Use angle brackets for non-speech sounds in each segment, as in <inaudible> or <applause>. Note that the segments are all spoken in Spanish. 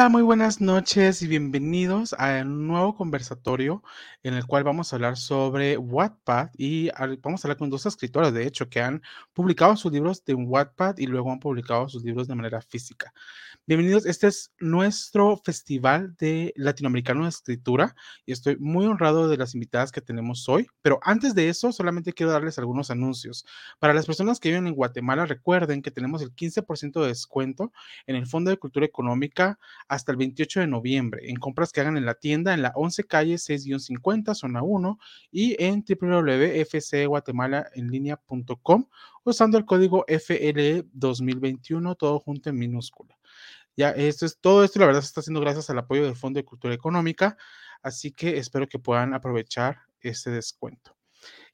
Hola, muy buenas noches y bienvenidos a un nuevo conversatorio en el cual vamos a hablar sobre Wattpad y vamos a hablar con dos escritoras, de hecho, que han publicado sus libros de Wattpad y luego han publicado sus libros de manera física. Bienvenidos, este es nuestro festival de latinoamericano de escritura y estoy muy honrado de las invitadas que tenemos hoy, pero antes de eso solamente quiero darles algunos anuncios. Para las personas que viven en Guatemala, recuerden que tenemos el 15% de descuento en el Fondo de Cultura Económica hasta el 28 de noviembre en compras que hagan en la tienda en la 11 calle 6-50, zona 1 y en www.fcguatemalaenlinea.com usando el código FLE 2021, todo junto en minúscula. Ya, esto es todo esto, la verdad, se está haciendo gracias al apoyo del Fondo de Cultura Económica, así que espero que puedan aprovechar este descuento.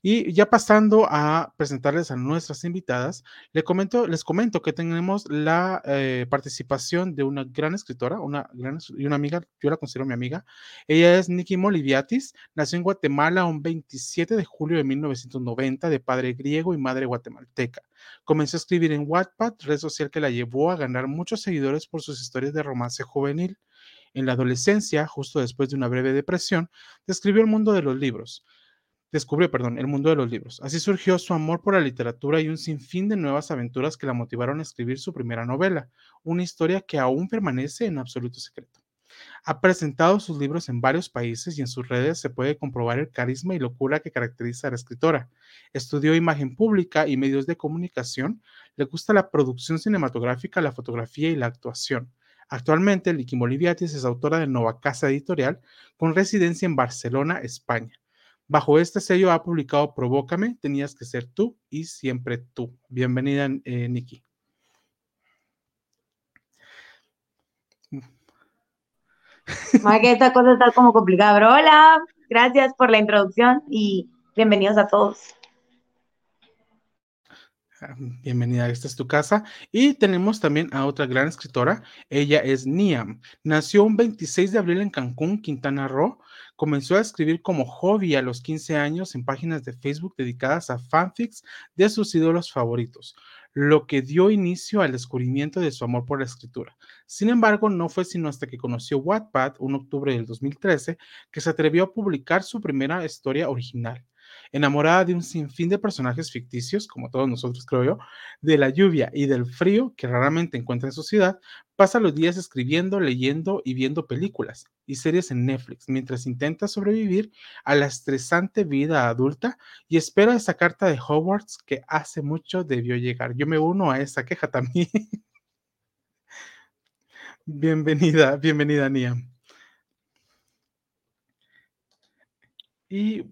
Y ya pasando a presentarles a nuestras invitadas, les comento, les comento que tenemos la eh, participación de una gran escritora, una gran y una amiga, yo la considero mi amiga. Ella es Nikki Moliviatis, nació en Guatemala un 27 de julio de 1990, de padre griego y madre guatemalteca. Comenzó a escribir en Wattpad, red social que la llevó a ganar muchos seguidores por sus historias de romance juvenil. En la adolescencia, justo después de una breve depresión, describió el mundo de los libros descubrió, perdón, el mundo de los libros. Así surgió su amor por la literatura y un sinfín de nuevas aventuras que la motivaron a escribir su primera novela, una historia que aún permanece en absoluto secreto. Ha presentado sus libros en varios países y en sus redes se puede comprobar el carisma y locura que caracteriza a la escritora. Estudió imagen pública y medios de comunicación, le gusta la producción cinematográfica, la fotografía y la actuación. Actualmente, Licky Moliviatis es autora de Nova Casa Editorial, con residencia en Barcelona, España. Bajo este sello ha publicado Provócame, Tenías que ser tú y siempre tú. Bienvenida, eh, Nikki. que esta cosa está como complicada, pero hola, gracias por la introducción y bienvenidos a todos. Bienvenida, esta es tu casa. Y tenemos también a otra gran escritora. Ella es Niam. Nació un 26 de abril en Cancún, Quintana Roo. Comenzó a escribir como hobby a los 15 años en páginas de Facebook dedicadas a fanfics de sus ídolos favoritos, lo que dio inicio al descubrimiento de su amor por la escritura. Sin embargo, no fue sino hasta que conoció Wattpad, un octubre del 2013, que se atrevió a publicar su primera historia original enamorada de un sinfín de personajes ficticios, como todos nosotros creo yo, de la lluvia y del frío que raramente encuentra en su ciudad, pasa los días escribiendo, leyendo y viendo películas y series en Netflix mientras intenta sobrevivir a la estresante vida adulta y espera esa carta de Hogwarts que hace mucho debió llegar. Yo me uno a esa queja también. <laughs> bienvenida, bienvenida, Nia. Y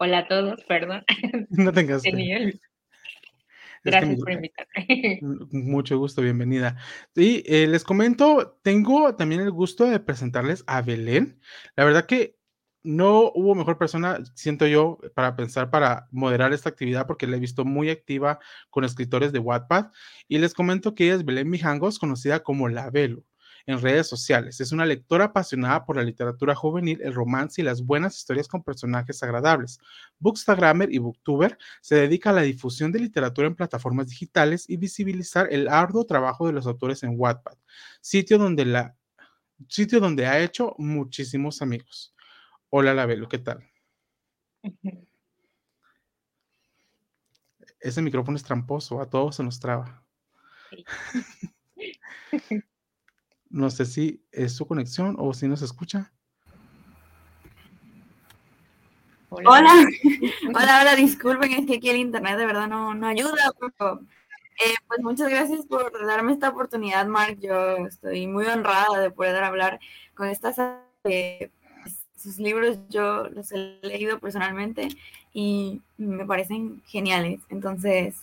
Hola a todos, perdón. <laughs> No tengas. <laughs> <laughs> Gracias por invitarme. Mucho gusto, bienvenida. Y eh, les comento, tengo también el gusto de presentarles a Belén. La verdad que no hubo mejor persona, siento yo, para pensar, para moderar esta actividad, porque la he visto muy activa con escritores de Wattpad. Y les comento que ella es Belén Mijangos, conocida como La Velo en redes sociales. Es una lectora apasionada por la literatura juvenil, el romance y las buenas historias con personajes agradables. Bookstagrammer y Booktuber se dedica a la difusión de literatura en plataformas digitales y visibilizar el arduo trabajo de los autores en Wattpad, sitio donde, la, sitio donde ha hecho muchísimos amigos. Hola, Lavelo, ¿qué tal? Ese micrófono es tramposo, a todos se nos traba. <laughs> <laughs> No sé si es su conexión o si nos escucha. Hola. <laughs> Hola, hola, disculpen, es que aquí el internet de verdad no, no ayuda, pero eh, pues muchas gracias por darme esta oportunidad, Mark. Yo estoy muy honrada de poder hablar con estas. Eh, sus libros yo los he leído personalmente y me parecen geniales. Entonces,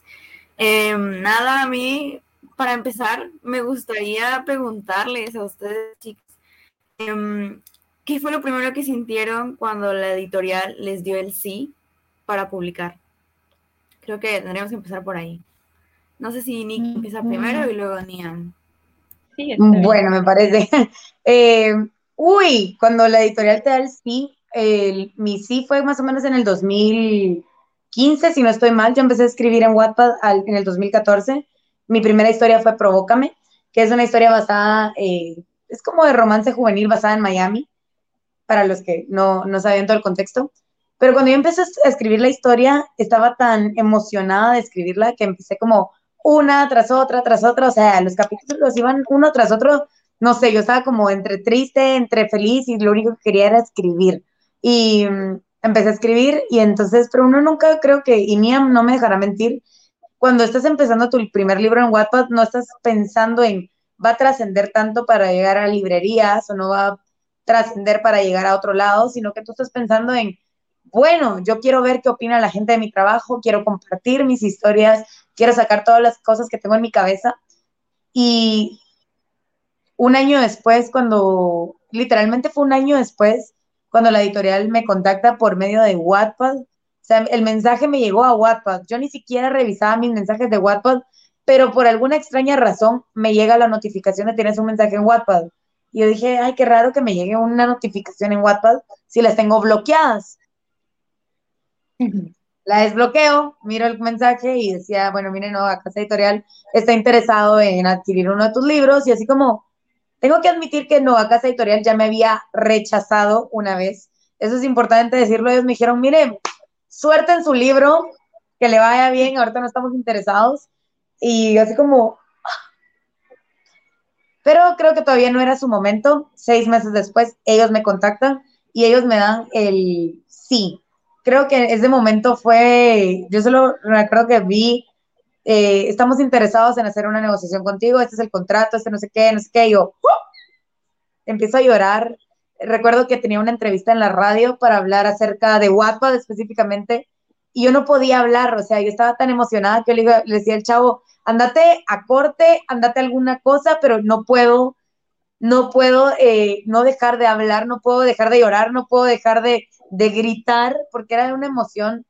eh, nada, a mí para empezar, me gustaría preguntarles a ustedes, chicos, em, ¿qué fue lo primero que sintieron cuando la editorial les dio el sí para publicar? Creo que tendríamos que empezar por ahí. No sé si Nick empieza primero y luego Nian. bueno, me parece. <laughs> Eh, uy, cuando la editorial te da el sí, mi sí fue más o menos en el 2015, si no estoy mal. Yo empecé a escribir en Wattpad en el 2014 mi primera historia fue Provócame, que es una historia basada eh, es como de romance juvenil basada en Miami, para los que no, no sabían todo el contexto. Pero cuando yo empecé a escribir la historia, estaba tan emocionada de escribirla que empecé como una tras otra, tras otra, o sea, los capítulos iban uno tras otro, no sé, yo estaba como entre triste, entre feliz y lo único que quería era escribir. Y mm, empecé a escribir y entonces, pero uno nunca creo que, y Niam no me dejará mentir, cuando estás empezando tu primer libro en Wattpad, no estás pensando en va a trascender tanto para llegar a librerías o no va a trascender para llegar a otro lado, sino que tú estás pensando en, bueno, yo quiero ver qué opina la gente de mi trabajo, quiero compartir mis historias, quiero sacar todas las cosas que tengo en mi cabeza. Y un año después, cuando, literalmente fue un año después, cuando la editorial me contacta por medio de Wattpad, o sea, el mensaje me llegó a Wattpad. Yo ni siquiera revisaba mis mensajes de Wattpad, pero por alguna extraña razón me llega la notificación de tienes un mensaje en Wattpad. Y yo dije, ay, qué raro que me llegue una notificación en Wattpad si las tengo bloqueadas. La desbloqueo, miro el mensaje y decía, bueno, miren, no, Casa Editorial está interesado en adquirir uno de tus libros y así como, tengo que admitir que no, Casa Editorial ya me había rechazado una vez. Eso es importante decirlo. Ellos me dijeron, mire, suerte en su libro, que le vaya bien, ahorita no estamos interesados. Y así como, pero creo que todavía no era su momento. Seis meses después, ellos me contactan y ellos me dan el sí. Creo que ese momento fue, yo solo recuerdo que vi, eh, estamos interesados en hacer una negociación contigo, este es el contrato, este no sé qué, no sé qué, y yo empiezo a llorar. Recuerdo que tenía una entrevista en la radio para hablar acerca de Wattpad específicamente, y yo no podía hablar, o sea, yo estaba tan emocionada que le, le decía al chavo, andate a corte, andate alguna cosa, pero no puedo, no puedo eh, no dejar de hablar, no puedo dejar de llorar, no puedo dejar de, de gritar, porque era una emoción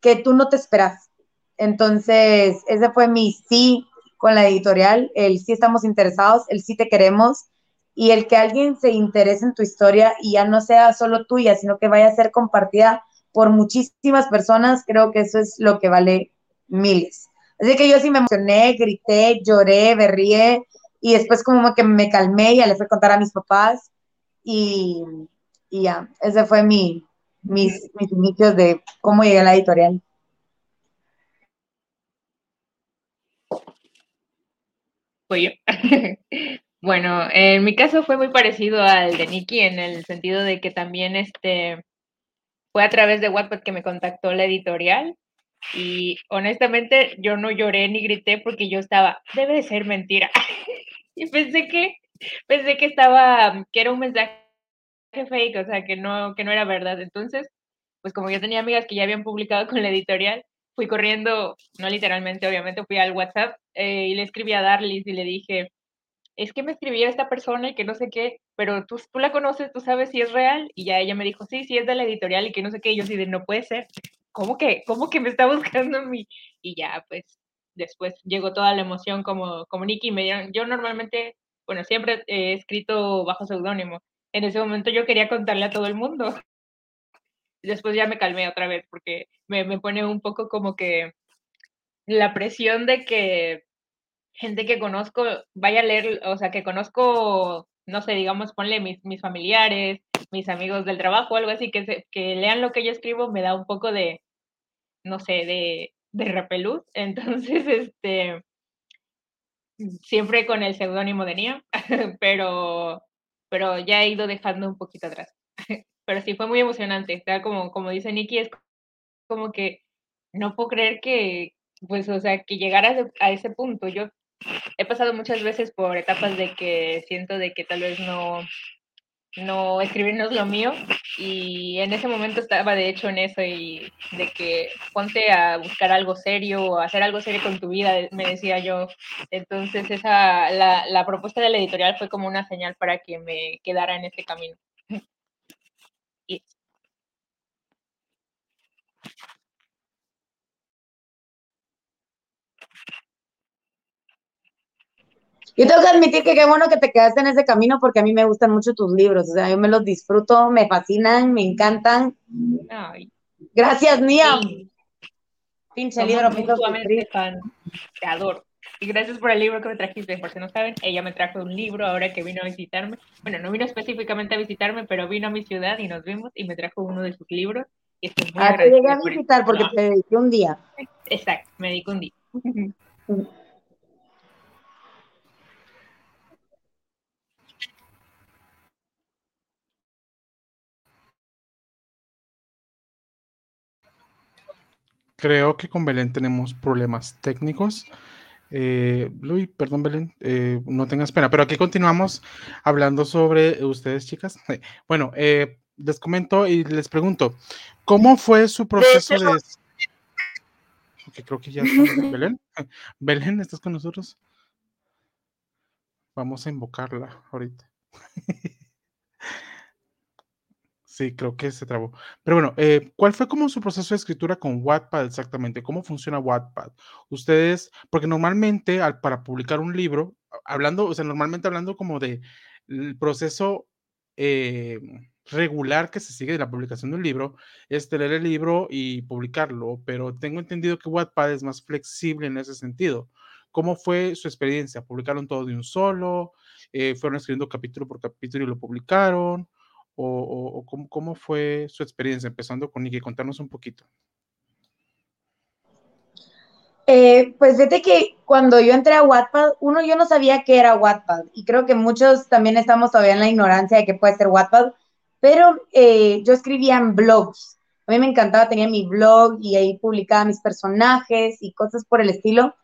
que tú no te esperas. Entonces, ese fue mi sí con la editorial, el sí estamos interesados, el sí te queremos, y el que alguien se interese en tu historia y ya no sea solo tuya, sino que vaya a ser compartida por muchísimas personas, creo que eso es lo que vale miles. Así que yo sí me emocioné, grité, lloré, berrié y después como que me calmé y ya le fui a contar a mis papás y, ya, ese fue mi, mis, mis inicios de cómo llegué a la editorial. Fui yo. <laughs> bueno, en mi caso fue muy parecido al de Nikki en el sentido de que también este fue a través de WhatsApp que me contactó la editorial y honestamente yo no lloré ni grité porque yo estaba, debe de ser mentira. <laughs> y pensé que, pensé que estaba, que era un mensaje fake, o sea, que no, que no era verdad. Entonces, pues como yo tenía amigas que ya habían publicado con la editorial, fui corriendo, no literalmente, obviamente, fui al WhatsApp eh, y le escribí a Darlis y le dije, es que me escribía esta persona y que no sé qué, pero tú, tú la conoces, tú sabes si es real. Y ya ella me dijo, sí, sí es de la editorial y que no sé qué. Y yo sí de, no puede ser. ¿cómo que, cómo que me está <laughs> buscando mi? Y ya, pues, después llegó toda la emoción como, como Nicky. Me dieron, yo normalmente, bueno, siempre he escrito bajo seudónimo. En ese momento yo quería contarle a todo el mundo. Después ya me calmé otra vez porque me, me pone un poco como que la presión de que gente que conozco vaya a leer, o sea, que conozco, no sé, digamos, ponle mis, mis familiares, mis amigos del trabajo o algo así, que, que lean lo que yo escribo, me da un poco de, no sé, de, de repelús. <laughs> Entonces, este, siempre con el seudónimo de Nia, <laughs> pero, pero ya he ido dejando un poquito atrás. <laughs> Pero sí, fue muy emocionante. como, como dice Nikki, es como que no puedo creer que, pues, o sea, que llegaras a ese punto. Yo he pasado muchas veces por etapas de que siento de que tal vez no, no escribir no es lo mío y en ese momento estaba de hecho en eso y de que ponte a buscar algo serio o hacer algo serio con tu vida, me decía yo. Entonces esa, la, la propuesta de la editorial fue como una señal para que me quedara en ese camino. Yo tengo que admitir que qué bueno que te quedaste en ese camino porque a mí me gustan mucho tus libros, o sea, yo me los disfruto, me fascinan, me encantan. Gracias, Nia. Pinche libro, me fan. Te adoro. Y gracias por el libro que me trajiste. Por si no saben, ella me trajo un libro ahora que vino a visitarme. Bueno, no vino específicamente a visitarme, pero vino a mi ciudad y nos vimos y me trajo uno de sus libros. Y estoy muy ah, te llegué a visitar porque te dediqué un día. Exacto, me dediqué un día. Creo que con Belén tenemos problemas técnicos. Eh, Luis, perdón, Belén, eh, no tengas pena, pero aquí continuamos hablando sobre ustedes, chicas. <laughs> Bueno, eh, les comento y les pregunto, ¿cómo fue su proceso de... Okay, creo que ya <laughs> Belén. <laughs> Belén, ¿estás con nosotros? Vamos a invocarla ahorita. Sí, creo que se trabó. Pero bueno, eh, ¿cuál fue como su proceso de escritura con Wattpad exactamente? ¿Cómo funciona Wattpad? Ustedes, porque normalmente al, para publicar un libro, hablando, o sea, normalmente hablando como de el proceso eh, regular que se sigue de la publicación de un libro, es leer el libro y publicarlo, pero tengo entendido que Wattpad es más flexible en ese sentido. ¿Cómo fue su experiencia? ¿Publicaron todo de un solo? Eh, ¿Fueron escribiendo capítulo por capítulo y lo publicaron? O, cómo, fue su experiencia, empezando con Niki, contarnos un poquito. Eh, pues fíjate que cuando yo entré a Wattpad, uno, yo no sabía qué era Wattpad y creo que muchos también estamos todavía en la ignorancia de qué puede ser Wattpad, pero eh, yo escribía en blogs. A mí me encantaba, tenía mi blog y ahí publicaba mis personajes y cosas por el estilo,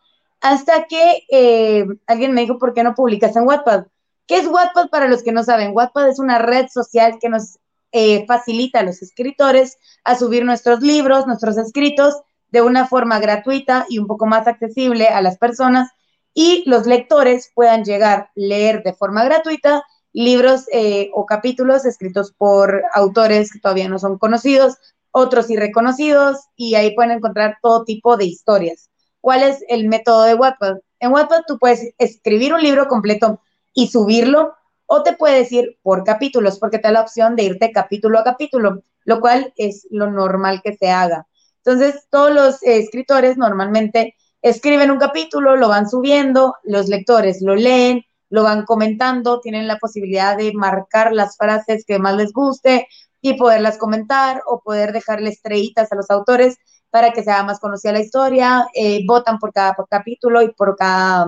hasta que eh, alguien me dijo, ¿por qué no publicas en Wattpad? ¿Qué es Wattpad para los que no saben? Wattpad es una red social que nos eh, facilita a los escritores a subir nuestros libros, nuestros escritos de una forma gratuita y un poco más accesible a las personas y los lectores puedan llegar a leer de forma gratuita libros eh, o capítulos escritos por autores que todavía no son conocidos, otros irreconocidos y ahí pueden encontrar todo tipo de historias. ¿Cuál es el método de Wattpad? En Wattpad tú puedes escribir un libro completo y subirlo, o te puedes ir por capítulos, porque te da la opción de irte capítulo a capítulo, lo cual es lo normal que se haga. Entonces, todos los escritores normalmente escriben un capítulo, lo van subiendo, los lectores lo leen, lo van comentando, tienen la posibilidad de marcar las frases que más les guste y poderlas comentar o poder dejarle estrellitas a los autores para que sea más conocida la historia, eh, votan por cada capítulo y por cada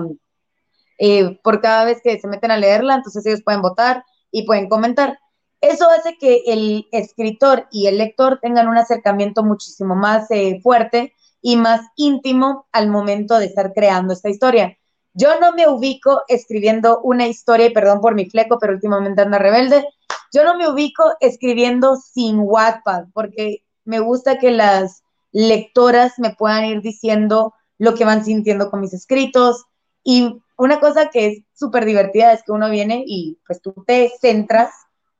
eh, por cada vez que se meten a leerla, entonces ellos pueden votar y pueden comentar. Eso hace que el escritor y el lector tengan un acercamiento muchísimo más eh, fuerte y más íntimo al momento de estar creando esta historia. Yo no me ubico escribiendo una historia, y perdón por mi fleco, pero últimamente anda rebelde. Yo no me ubico escribiendo sin Wattpad, porque me gusta que las lectoras me puedan ir diciendo lo que van sintiendo con mis escritos, y una cosa que es súper divertida es que uno viene y pues tú te centras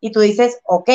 y tú dices, ok,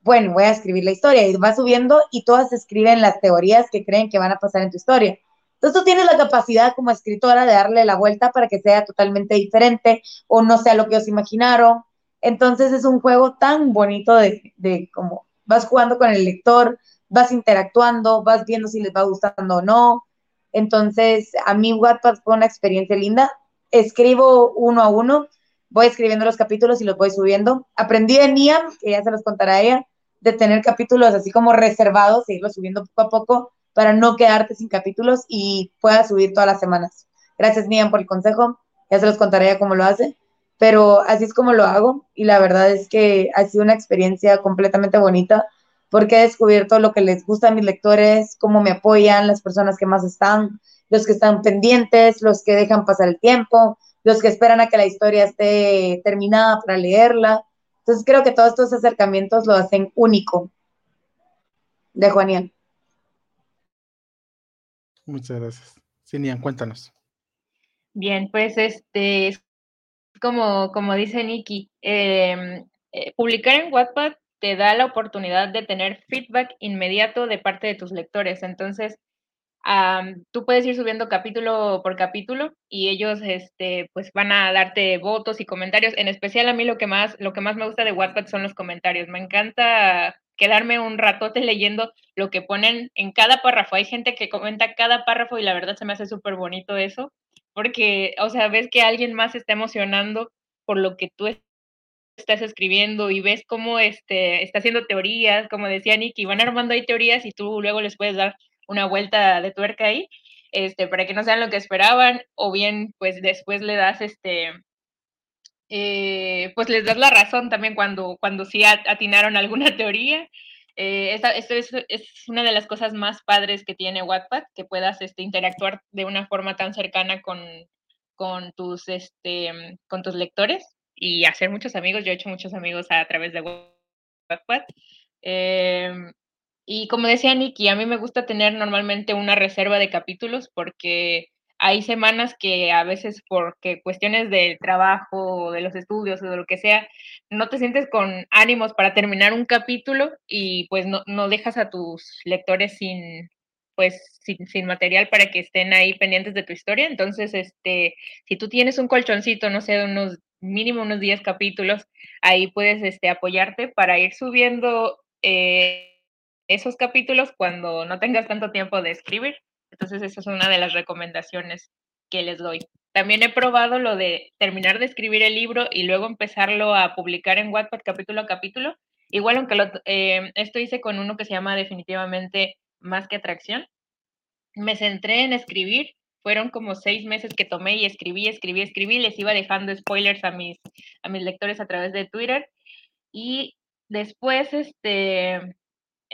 bueno, voy a escribir la historia y va subiendo y todas escriben las teorías que creen que van a pasar en tu historia. Entonces tú tienes la capacidad como escritora de darle la vuelta para que sea totalmente diferente o no sea lo que os imaginaron. Entonces es un juego tan bonito de, de como vas jugando con el lector, vas interactuando, vas viendo si les va gustando o no. Entonces, a mí Wattpad fue una experiencia linda. Escribo uno a uno, voy escribiendo los capítulos y los voy subiendo. Aprendí de Niam, que ya se los contará ella, de tener capítulos así como reservados e irlos subiendo poco a poco para no quedarte sin capítulos y pueda subir todas las semanas. Gracias, Niam, por el consejo. Ya se los contaré ella cómo lo hace. Pero así es como lo hago y la verdad es que ha sido una experiencia completamente bonita porque he descubierto lo que les gusta a mis lectores, cómo me apoyan, las personas que más están, los que están pendientes, los que dejan pasar el tiempo, los que esperan a que la historia esté terminada para leerla. Entonces creo que todos estos acercamientos lo hacen único. De Juanian. Muchas gracias. Sinian, cuéntanos. Bien, pues este, como, como dice Nikki, em, eh, publicar en Wattpad te da la oportunidad de tener feedback inmediato de parte de tus lectores. Entonces, tú puedes ir subiendo capítulo por capítulo y ellos este, pues van a darte votos y comentarios. En especial a mí lo que más, lo que más me gusta de Wattpad son los comentarios. Me encanta quedarme un ratote leyendo lo que ponen en cada párrafo. Hay gente que comenta cada párrafo y la verdad se me hace súper bonito eso. porque, o sea, ves que alguien más está emocionando por lo que tú estás escribiendo y ves cómo este, está haciendo teorías, como decía Nicky, van armando ahí teorías y tú luego les puedes dar una vuelta de tuerca ahí, este, para que no sean lo que esperaban, o bien pues después le das este, eh, pues les das la razón también cuando, cuando sí atinaron alguna <laughs> teoría. Eh, esto es, es, una de las cosas más padres que tiene Wattpad, que puedas este, interactuar de una forma tan cercana con, con, tus, este, con tus lectores y hacer muchos amigos. Yo he hecho muchos amigos a, través de Wattpad. Em, y como decía Nikki, a mí me gusta tener normalmente una reserva de capítulos porque hay semanas que a veces porque cuestiones del trabajo, de los estudios o de lo que sea, no te sientes con ánimos para terminar un capítulo y pues no, no dejas a tus lectores sin, pues sin, material para que estén ahí pendientes de tu historia. Entonces, este, si tú tienes un colchoncito, no sé, de unos mínimo unos 10 capítulos, ahí puedes este, apoyarte para ir subiendo eh, esos capítulos cuando no tengas tanto tiempo de escribir. Entonces, esa es una de las recomendaciones que les doy. También he probado lo de terminar de escribir el libro y luego empezarlo a publicar en Wattpad capítulo a capítulo. Igual, aunque eh, esto hice con uno que se llama definitivamente Más que Atracción. Me centré en escribir. Fueron como seis meses que tomé y escribí, escribí, escribí. Les iba dejando spoilers a mis, a mis lectores a través de Twitter. Y después, este,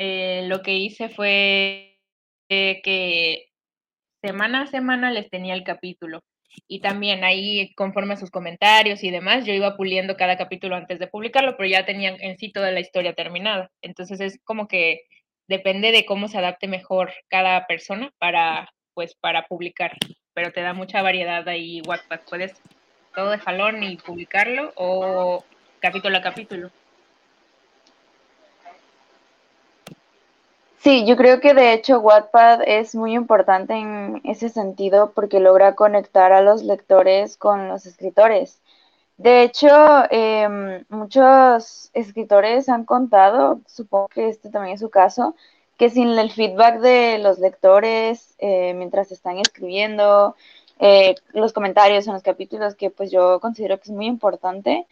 eh, lo que hice fue que semana a semana les tenía el capítulo. Y también ahí, conforme a sus comentarios y demás, yo iba puliendo cada capítulo antes de publicarlo, pero ya tenía en sí toda la historia terminada. Entonces es como que depende de cómo se adapte mejor cada persona para, pues, para publicar. Pero te da mucha variedad ahí WhatsApp. Puedes todo de jalón y publicarlo o capítulo a capítulo. Sí, yo creo que de hecho Wattpad es muy importante en ese sentido porque logra conectar a los lectores con los escritores. De hecho, em, muchos escritores han contado, supongo que este también es su caso, que sin el feedback de los lectores eh, mientras están escribiendo, eh, los comentarios en los capítulos, que pues yo considero que es muy importante,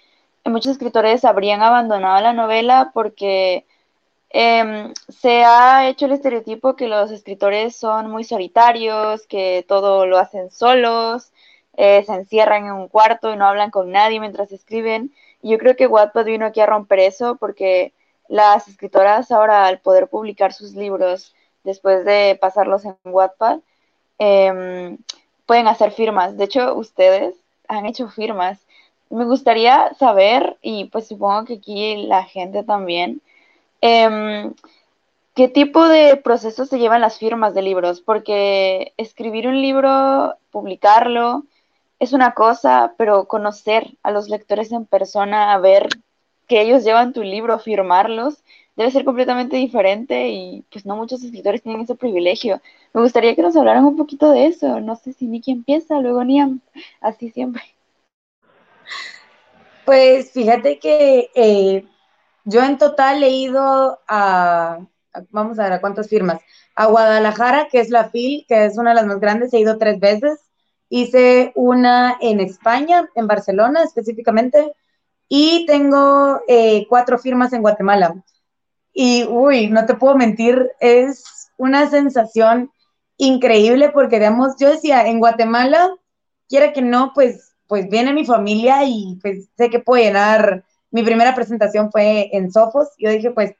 muchos escritores habrían abandonado la novela porque Em, se ha hecho el estereotipo que los escritores son muy solitarios, que todo lo hacen solos, eh, se encierran en un cuarto y no hablan con nadie mientras escriben. Y yo creo que Wattpad vino aquí a romper eso porque las escritoras ahora al poder publicar sus libros después de pasarlos en Wattpad, em, pueden hacer firmas. De hecho, ustedes han hecho firmas. Me gustaría saber, y pues supongo que aquí la gente también, Em, ¿Qué tipo de procesos se llevan las firmas de libros? Porque escribir un libro, publicarlo, es una cosa, pero conocer a los lectores en persona, a ver que ellos llevan tu libro, firmarlos, debe ser completamente diferente y pues no muchos escritores tienen ese privilegio. Me gustaría que nos hablaran un poquito de eso. No sé si Nicky empieza, luego Niam, así siempre. Pues fíjate que eh, yo en total he ido a, vamos a ver, ¿a cuántas firmas? A Guadalajara, que es la FIL, que es una de las más grandes, he ido tres veces. Hice una en España, en Barcelona específicamente, y tengo eh, cuatro firmas en Guatemala. Y, uy, no te puedo mentir, es una sensación increíble porque, digamos, yo decía, en Guatemala, quiera que no, pues, pues viene mi familia y pues sé que puedo llenar mi primera presentación fue en Sofos. Yo dije, pues,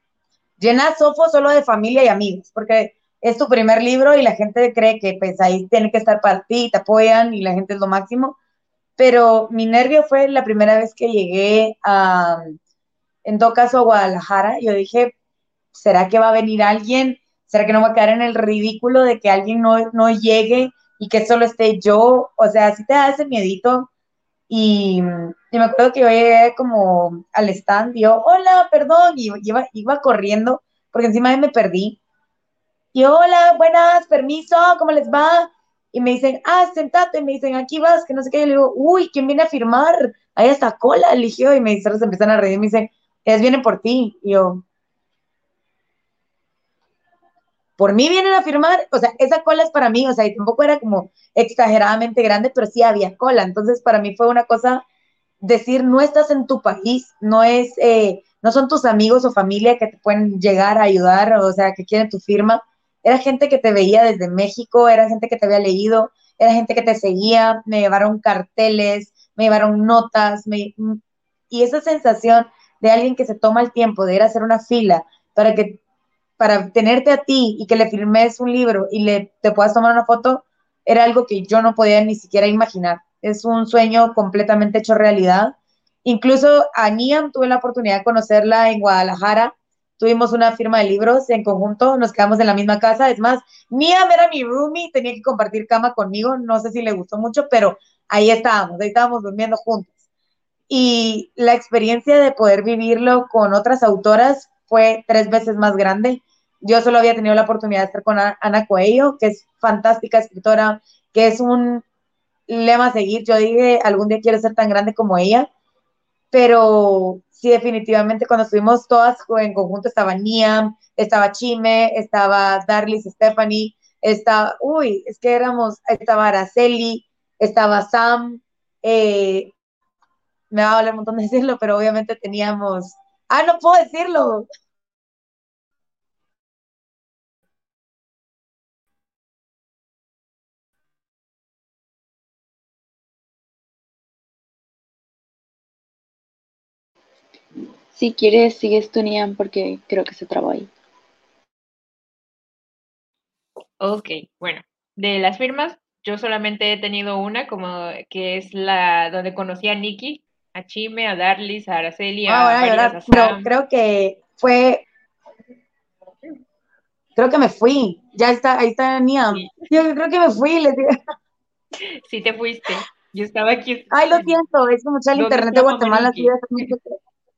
llena Sofos solo de familia y amigos, porque es tu primer libro y la gente cree que pues ahí tiene que estar para ti, te apoyan y la gente es lo máximo. Pero mi nervio fue la primera vez que llegué a, en todo caso, a Guadalajara. Yo dije, ¿será que va a venir alguien? ¿Será que no va a quedar en el ridículo de que alguien no, no llegue y que solo esté yo? O sea, si te da ese miedito y, me acuerdo que yo llegué como al stand y yo, hola, perdón, y iba, iba corriendo porque encima me perdí. Y hola, buenas, permiso, ¿cómo les va? Y me dicen, ah, sentate, me dicen, aquí vas, que no sé qué. Y le digo, uy, ¿quién viene a firmar? Ahí está cola, eligió. Y me dicen, se empiezan a reír y me dicen, ellas vienen por ti. Y yo, por mí vienen a firmar, o sea, esa cola es para mí, o sea, y tampoco era como exageradamente grande, pero sí había cola, entonces para mí fue una cosa decir, no estás en tu país, no es, eh, no son tus amigos o familia que te pueden llegar a ayudar, o sea, que quieren tu firma, era gente que te veía desde México, era gente que te había leído, era gente que te seguía, me llevaron carteles, me llevaron notas, me, y esa sensación de alguien que se toma el tiempo de ir a hacer una fila para que para tenerte a ti y que le firmes un libro y le te puedas tomar una foto era algo que yo no podía ni siquiera imaginar. Es un sueño completamente hecho realidad. Incluso a Niam tuve la oportunidad de conocerla en Guadalajara. Tuvimos una firma de libros en conjunto, nos quedamos en la misma casa. Es más, Niam era mi roomie, tenía que compartir cama conmigo. No sé si le gustó mucho, pero ahí estábamos, ahí estábamos durmiendo juntos. Y la experiencia de poder vivirlo con otras autoras fue tres veces más grande. Yo solo había tenido la oportunidad de estar con Ana Coelho, que es fantástica escritora, que es un lema seguir. Yo dije, algún día quiero ser tan grande como ella, pero sí, definitivamente cuando estuvimos todas en conjunto estaba Niam, estaba Chime, estaba Darlis, Stephanie, estaba, uy, es que éramos, estaba Araceli, estaba Sam, eh, me va a doler un montón <laughs> decirlo, pero obviamente teníamos, ah, no puedo decirlo. Si quieres, sigues tu Niam porque creo que se trabó ahí. Ok, bueno, de las firmas, yo solamente he tenido una, como que es la donde conocí a Nikki, a Chime, a Darlis, a Araceli, a, ah, Pero creo que fue, creo que me fui, ya está, ahí está Niam. Yo creo que me fui, les digo. Sí te fuiste, yo estaba aquí. Ay, lo siento, es que mucho el internet de Guatemala,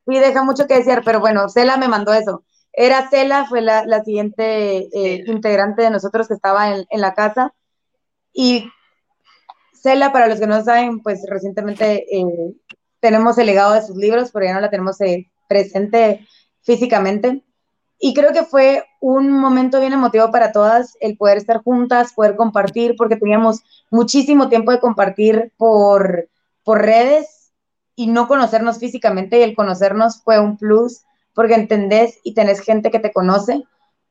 sí, deja mucho que decir, pero bueno, Cela me mandó eso. Era Cela, fue la, siguiente eh, integrante de nosotros que estaba en, en la casa. Y Cela, para los que no saben, pues recientemente eh, tenemos el legado de sus libros, pero ya no la tenemos eh, presente físicamente. Y creo que fue un momento bien emotivo para todas el poder estar juntas, poder compartir, porque teníamos muchísimo tiempo de compartir por, por redes y no conocernos físicamente y el conocernos fue un plus porque entendés y tenés gente que te conoce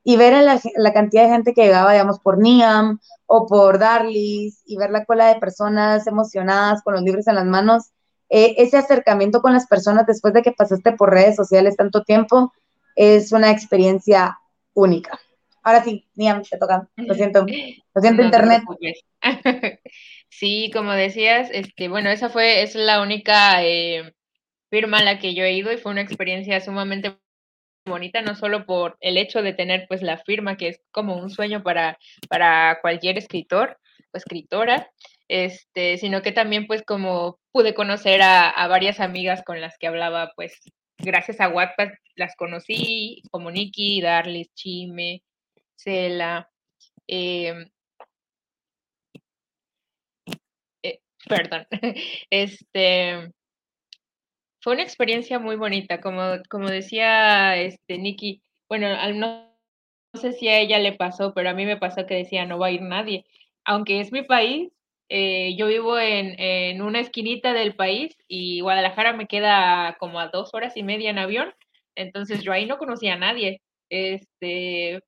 y ver la, la, cantidad de gente que llegaba, digamos, por Niam o por Darlis y ver la cola de personas emocionadas con los libros en las manos, eh, ese acercamiento con las personas después de que pasaste por redes sociales tanto tiempo es una experiencia única. Ahora sí, Niam, te toca. Lo siento. <laughs> Lo siento, Internet. <laughs> sí, como decías, este, bueno, esa fue, es la única eh, firma a la que yo he ido y fue una experiencia sumamente bonita, no solo por el hecho de tener pues la firma, que es como un sueño para, para cualquier escritor o escritora, este, sino que también pues como pude conocer a, varias amigas con las que hablaba, pues gracias a Wattpad las conocí, como Nikki, Darlis, Chime, Cela, em, perdón, <laughs> este, fue una experiencia muy bonita, como, como decía este, Nikki, bueno, no, no sé si a ella le pasó, pero a mí me pasó que decía no va a ir nadie, aunque es mi país, eh, yo vivo en, una esquinita del país y Guadalajara me queda como a dos horas y media en avión, entonces yo ahí no conocía a nadie. Este,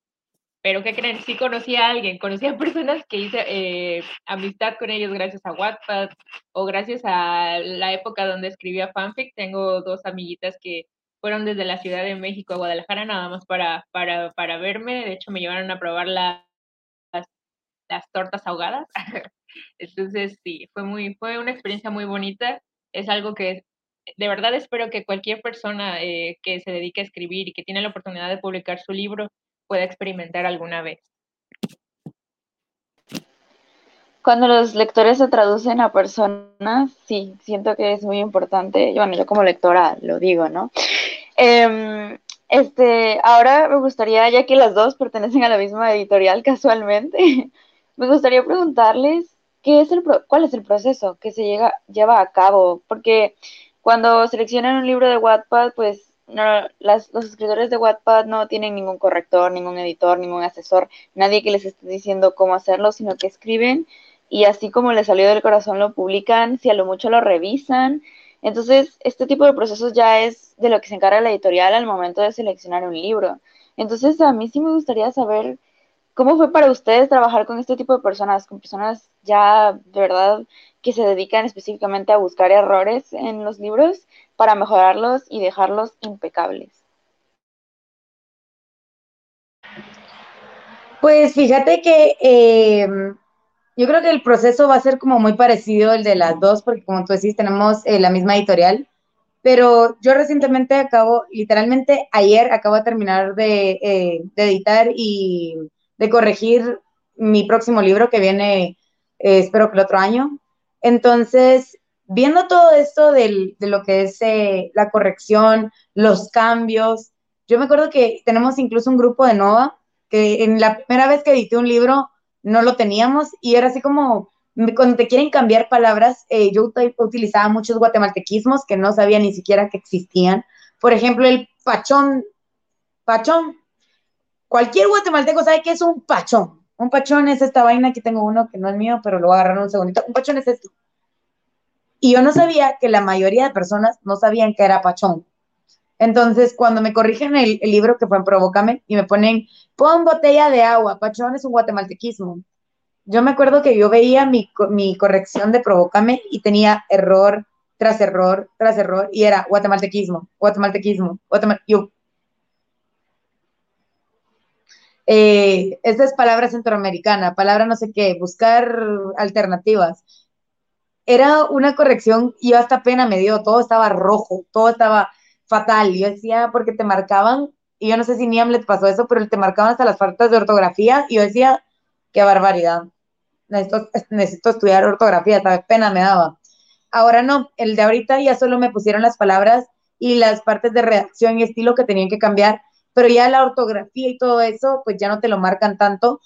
pero ¿qué creen? Sí conocí a alguien, conocí a personas que hice eh, amistad con ellos gracias a Wattpad o gracias a la época donde escribía fanfic. Tengo dos amiguitas que fueron desde la Ciudad de México a Guadalajara nada más para, para, para verme. De hecho, me llevaron a probar las, las tortas ahogadas. <laughs> Entonces, sí, fue, muy, fue una experiencia muy bonita. Es algo que de verdad espero que cualquier persona eh, que se dedique a escribir y que tiene la oportunidad de publicar su libro pueda experimentar alguna vez. Cuando los lectores se traducen a personas, sí, siento que es muy importante. Bueno, yo como lectora lo digo, ¿no? Em, este, ahora me gustaría, ya que las dos pertenecen a la misma editorial <laughs> casualmente, me gustaría preguntarles ¿qué es el ¿cuál es el proceso que se llega, lleva a cabo? Porque cuando seleccionan un libro de Wattpad, pues no, los escritores de Wattpad no tienen ningún corrector, ningún editor, ningún asesor, nadie que les esté diciendo cómo hacerlo, sino que escriben y así como les salió del corazón lo publican, si a lo mucho lo revisan. Entonces, este tipo de procesos ya es de lo que se encarga la editorial al momento de seleccionar un libro. Entonces, a mí sí me gustaría saber cómo fue para ustedes trabajar con este tipo de personas, con personas ya de verdad que se dedican específicamente a buscar errores en los libros para mejorarlos y dejarlos impecables. Pues fíjate que eh, yo creo que el proceso va a ser como muy parecido el de las dos, porque como tú decís, tenemos eh, la misma editorial, pero yo recientemente acabo, literalmente ayer acabo de terminar de, eh, de editar y de corregir mi próximo libro que viene, eh, espero que el otro año. Entonces, viendo todo esto del, de lo que es la corrección, los cambios, yo me acuerdo que tenemos incluso un grupo de Nova, que en la primera vez que edité un libro, no lo teníamos y era así como, cuando te quieren cambiar palabras, eh, yo utilizaba muchos guatemaltequismos que no sabía ni siquiera que existían. Por ejemplo, el pachón, pachón. Cualquier guatemalteco sabe que es un pachón. Un pachón es esta vaina, aquí tengo uno que no es mío, pero lo voy a agarrar un segundito. Un pachón es esto. Y yo no sabía que la mayoría de personas no sabían que era pachón. Entonces, cuando me corrigen el, libro que fue en Provócame y me ponen, pon botella de agua, Pachón es un guatemaltequismo. Yo me acuerdo que yo veía mi, corrección de Provócame y tenía error tras error tras error y era guatemaltequismo, guatemaltequismo, guatemaltequismo. Eh, esa es palabra centroamericana, palabra no sé qué, buscar alternativas. Era una corrección y hasta pena me dio, todo estaba rojo, todo estaba fatal. Yo decía, porque te marcaban, y yo no sé si ni les pasó eso, pero te marcaban hasta las faltas de ortografía, y yo decía, qué barbaridad. Necesito, necesito estudiar ortografía, tal pena me daba. Ahora no, el de ahorita ya solo me pusieron las palabras y las partes de redacción y estilo que tenían que cambiar, pero ya la ortografía y todo eso, pues ya no te lo marcan tanto.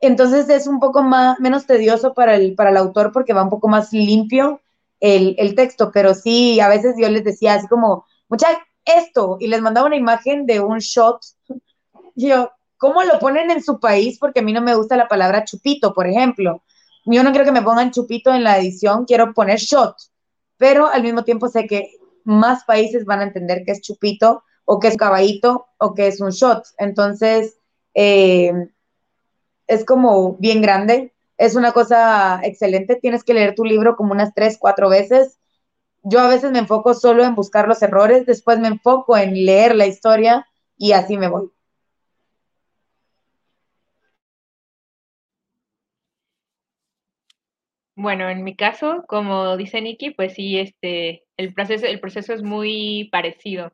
Entonces es un poco más, menos tedioso para el, para el autor porque va un poco más limpio el, el texto, pero sí, a veces yo les decía así como, mucha, esto, y les mandaba una imagen de un shot. Yo, ¿cómo lo ponen en su país? Porque a mí no me gusta la palabra chupito, por ejemplo. Yo no quiero que me pongan chupito en la edición, quiero poner shot. Pero al mismo tiempo sé que más países van a entender que es chupito o que es caballito o que es un shot. Entonces, eh, es como bien grande. Es una cosa excelente. Tienes que leer tu libro como unas tres, cuatro veces yo a veces me enfoco solo en buscar los errores, después me enfoco en leer la historia y así me voy. Bueno, en mi caso, como dice Nikki, pues sí, este, el proceso, el proceso es muy parecido.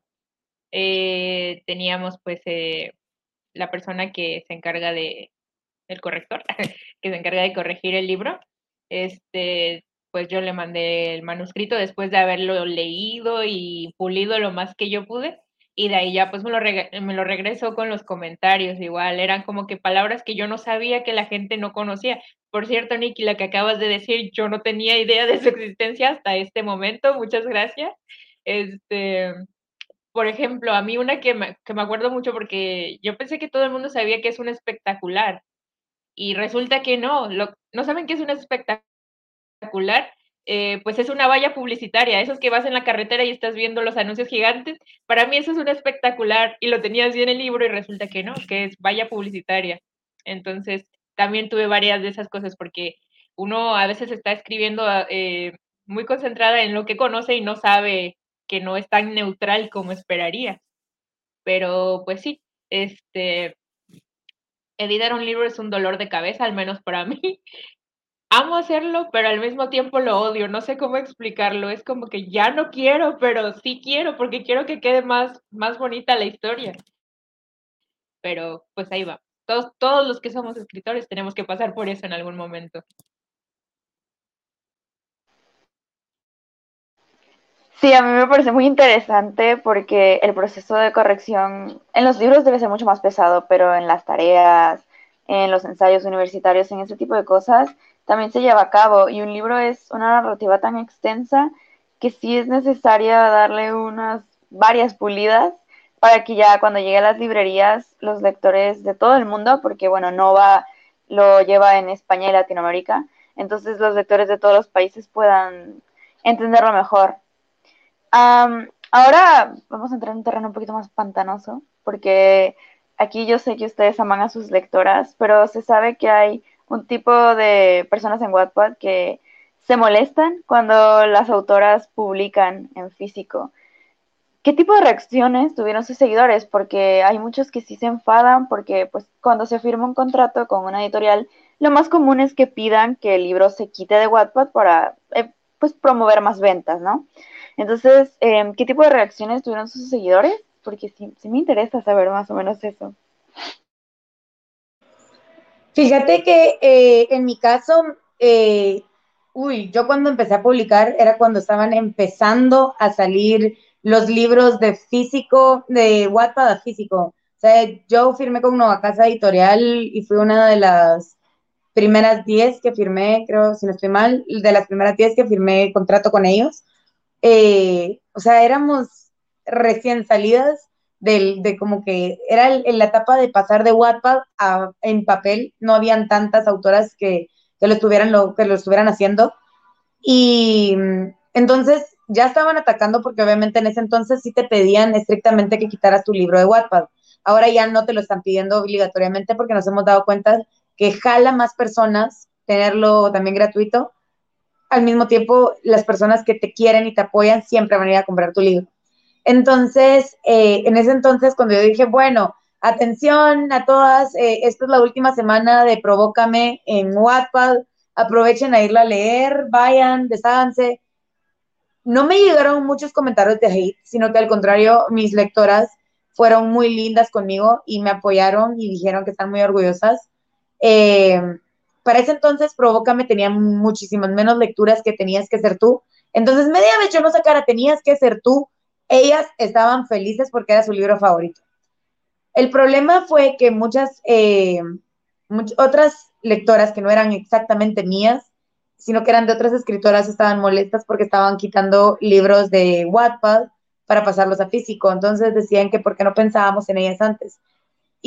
Eh, teníamos pues eh, la persona que se encarga de, el corrector, <laughs> que se encarga de corregir el libro, este, pues yo le mandé el manuscrito después de haberlo leído y pulido lo más que yo pude. Y de ahí ya pues me lo, me lo regresó con los comentarios, igual eran como que palabras que yo no sabía que la gente no conocía. Por cierto, Nicky, la que acabas de decir, yo no tenía idea de su existencia hasta este momento, muchas gracias. Este, por ejemplo, a mí una que me, que me acuerdo mucho porque yo pensé que todo el mundo sabía que es un espectacular y resulta que no, no saben que es un espectacular espectacular, eh, pues es una valla publicitaria, esos que vas en la carretera y estás viendo los anuncios gigantes, para mí eso es un espectacular y lo tenías bien en el libro y resulta que no, que es valla publicitaria. Entonces, también tuve varias de esas cosas porque uno a veces está escribiendo eh, muy concentrada en lo que conoce y no sabe que no es tan neutral como esperaría. Pero pues sí, este, editar un libro es un dolor de cabeza, al menos para mí <laughs> amo hacerlo, pero al mismo tiempo lo odio, no sé cómo explicarlo, es como que ya no quiero, pero sí quiero, porque quiero que quede más, más bonita la historia. Pero pues ahí va. Todos, todos los que somos escritores tenemos que pasar por eso en algún momento. Sí, a mí me parece muy interesante porque el proceso de corrección en los libros debe ser mucho más pesado, pero en las tareas, en los ensayos universitarios, en ese tipo de cosas, también se lleva a cabo y un libro es una narrativa tan extensa que sí es necesaria darle unas varias pulidas para que ya cuando llegue a las librerías los lectores de todo el mundo, porque bueno, Nova lo lleva en España y Latinoamérica, entonces los lectores de todos los países puedan entenderlo mejor. Ahora vamos a entrar en un terreno un poquito más pantanoso, porque aquí yo sé que ustedes aman a sus lectoras, pero se sabe que hay un tipo de personas en Wattpad que se molestan cuando las autoras publican en físico. ¿Qué tipo de reacciones tuvieron sus seguidores? Porque hay muchos que sí se enfadan porque pues cuando se firma un contrato con una editorial, lo más común es que pidan que el libro se quite de Wattpad para eh, pues promover más ventas, ¿no? Entonces, em, ¿qué tipo de reacciones tuvieron sus seguidores? Porque sí, sí me interesa saber más o menos eso. Fíjate que eh, en mi caso, eh, uy, yo cuando empecé a publicar era cuando estaban empezando a salir los libros de físico, de Wattpad a físico. O sea, yo firmé con Nueva Casa Editorial y fui una de las primeras 10 que firmé, creo, si no estoy mal, de las primeras 10 que firmé contrato con ellos. Eh, o sea, éramos recién salidas del, de como que era en la etapa de pasar de Wattpad a, en papel, no habían tantas autoras que, que lo estuvieran, lo, que lo estuvieran haciendo. Y entonces ya estaban atacando porque obviamente en ese entonces sí te pedían estrictamente que quitaras tu libro de Wattpad. Ahora ya no te lo están pidiendo obligatoriamente porque nos hemos dado cuenta que jala más personas tenerlo también gratuito. Al mismo tiempo, las personas que te quieren y te apoyan siempre van a ir a comprar tu libro. Entonces, eh, en ese entonces, cuando yo dije, bueno, atención a todas, eh, esta es la última semana de Provócame en Wattpad, aprovechen a irla a leer, vayan, desháganse no me llegaron muchos comentarios de hate, sino que al contrario, mis lectoras fueron muy lindas conmigo y me apoyaron y dijeron que están muy orgullosas. Eh, para ese entonces, Provócame tenía muchísimas menos lecturas que Tenías que ser tú. Entonces, media vez yo no sacara Tenías que ser tú. Ellas estaban felices porque era su libro favorito. El problema fue que muchas, eh, otras lectoras que no eran exactamente mías sino que eran de otras escritoras, estaban molestas porque estaban quitando libros de Wattpad para pasarlos a físico. Entonces decían que por qué no pensábamos en ellas antes.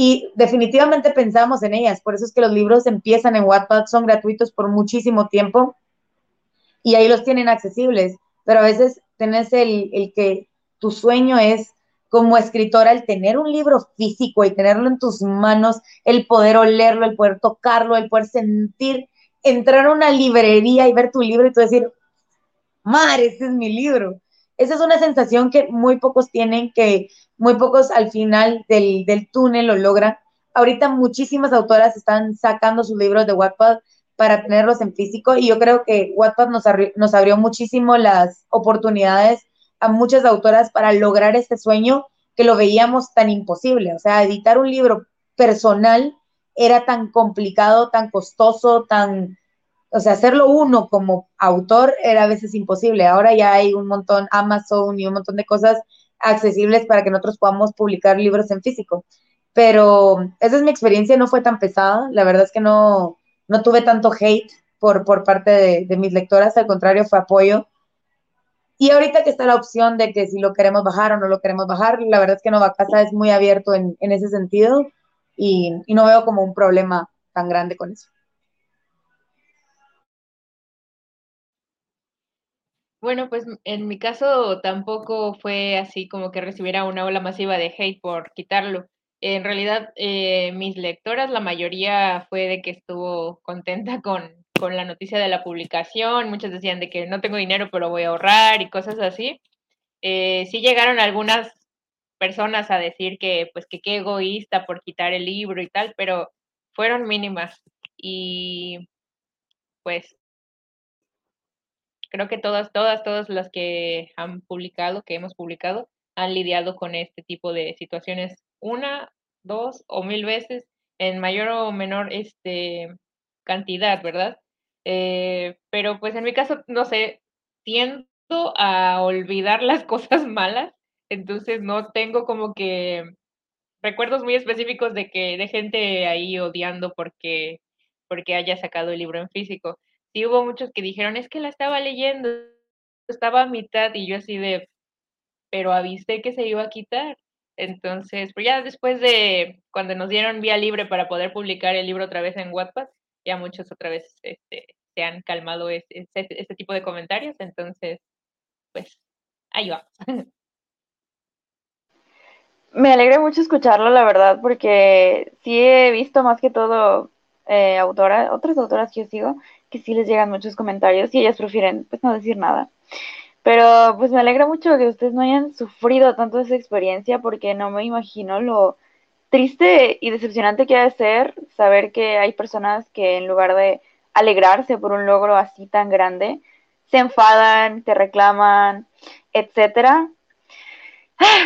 Y definitivamente pensamos en ellas, por eso es que los libros empiezan en Wattpad, son gratuitos por muchísimo tiempo y ahí los tienen accesibles, pero a veces tenés el, el que tu sueño es como escritora el tener un libro físico y tenerlo en tus manos, el poder olerlo, el poder tocarlo, el poder sentir entrar a una librería y ver tu libro y tú decir, madre, ese es mi libro. Esa es una sensación que muy pocos tienen, que muy pocos al final del, túnel lo logran. Ahorita muchísimas autoras están sacando sus libros de Wattpad para tenerlos en físico y yo creo que Wattpad nos, nos abrió muchísimo las oportunidades a muchas autoras para lograr este sueño que lo veíamos tan imposible. O sea, editar un libro personal era tan complicado, tan costoso, tan, o sea, hacerlo uno como autor era a veces imposible. Ahora ya hay un montón, Amazon y un montón de cosas accesibles para que nosotros podamos publicar libros en físico. Pero esa es mi experiencia, no fue tan pesada. La verdad es que no, no tuve tanto hate por, por parte de, mis lectoras, al contrario, fue apoyo. Y ahorita que está la opción de que si lo queremos bajar o no lo queremos bajar, la verdad es que Nova Casa es muy abierto en, en ese sentido y, no veo como un problema tan grande con eso. Bueno, pues en mi caso tampoco fue así como que recibiera una ola masiva de hate por quitarlo. En realidad, eh, mis lectoras, la mayoría fue de que estuvo contenta con, con, la noticia de la publicación. Muchas decían de que no tengo dinero, pero voy a ahorrar y cosas así. Eh, sí llegaron algunas personas a decir que pues que qué egoísta por quitar el libro y tal, pero fueron mínimas y pues creo que todas, todas, todas las que han publicado, que hemos publicado, han lidiado con este tipo de situaciones una, dos o mil veces en mayor o menor este, cantidad, ¿verdad? Eh, pero pues en mi caso, no sé, tiendo a olvidar las <laughs> cosas malas entonces no tengo como que recuerdos muy específicos de que de gente ahí odiando porque porque haya sacado el libro en físico. Sí hubo muchos que dijeron, "Es que la estaba leyendo, estaba a mitad" y yo así de pero avisé que se iba a quitar. Entonces, pues ya después de cuando nos dieron vía libre para poder publicar el libro otra vez en Wattpad, ya muchos otra vez este, se han calmado este, tipo de comentarios. Entonces, pues ahí va. <laughs> Me alegra mucho escucharlo, la verdad, porque sí he visto más que todo eh, autoras, otras autoras que yo sigo, que sí les llegan muchos comentarios y ellas prefieren pues no decir nada. Pero pues me alegra mucho que ustedes no hayan sufrido tanto esa experiencia porque no me imagino lo triste y decepcionante que ha de ser saber que hay personas que en lugar de alegrarse por un logro así tan grande, se enfadan, te reclaman, etcétera.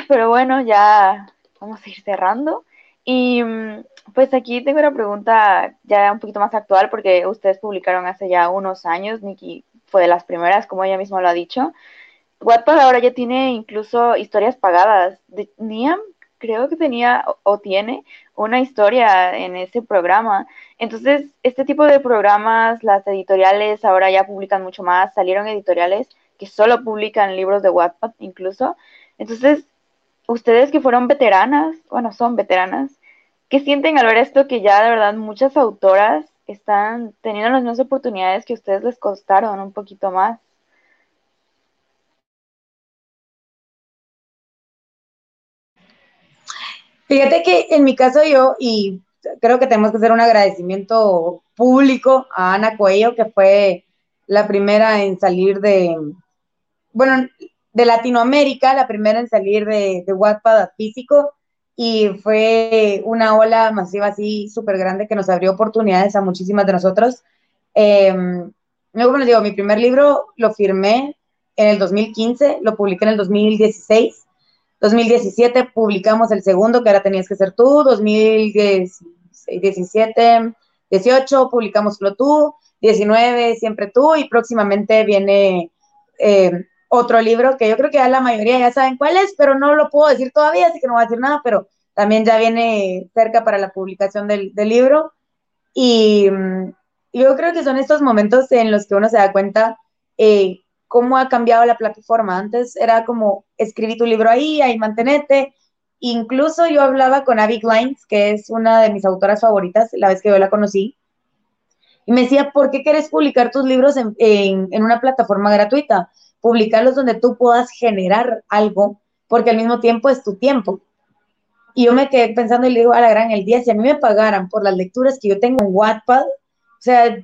Pero bueno, ya vamos a ir cerrando. Y mm, pues aquí tengo una pregunta ya un poquito más actual porque ustedes publicaron hace ya unos años, Nikki fue de las primeras, como ella misma lo ha dicho. Wattpad ahora ya tiene incluso historias pagadas. De, Niam creo que tenía o, tiene una historia en ese programa. Entonces, este tipo de programas, las editoriales ahora ya publican mucho más. Salieron editoriales que solo publican libros de Wattpad incluso. Entonces, ustedes que fueron veteranas, bueno, son veteranas, ¿qué sienten al ver esto que ya de verdad muchas autoras están teniendo las mismas oportunidades que ustedes les costaron un poquito más? Fíjate que en mi caso yo, y creo que tenemos que hacer un agradecimiento público a Ana Coello, que fue la primera en salir de, bueno, de Latinoamérica, la primera en salir de, de físico, y fue una ola masiva así súper grande que nos abrió oportunidades a muchísimas de nosotros. Eh, luego les digo, mi primer libro lo firmé en el 2015, lo publiqué en el 2016. 2017 publicamos el segundo, que ahora tenías que ser tú. 2017, 18 publicamos Flo tú. 19 siempre tú. Y próximamente viene eh, otro libro que yo creo que ya la mayoría ya saben cuál es, pero no lo puedo decir todavía, así que no voy a decir nada, pero también ya viene cerca para la publicación del, libro. Y mm, yo creo que son estos momentos en los que uno se da cuenta eh, cómo ha cambiado la plataforma. Antes era como escribí tu libro ahí, ahí mantenete. Incluso yo hablaba con Abby Glines, que es una de mis autoras favoritas, la vez que yo la conocí, y me decía, ¿por qué quieres publicar tus libros en, en una plataforma gratuita? Publicarlos donde tú puedas generar algo, porque al mismo tiempo es tu tiempo. Y yo me quedé pensando y le digo a la gran, el día, si a mí me pagaran por las lecturas que yo tengo en Wattpad, o sea,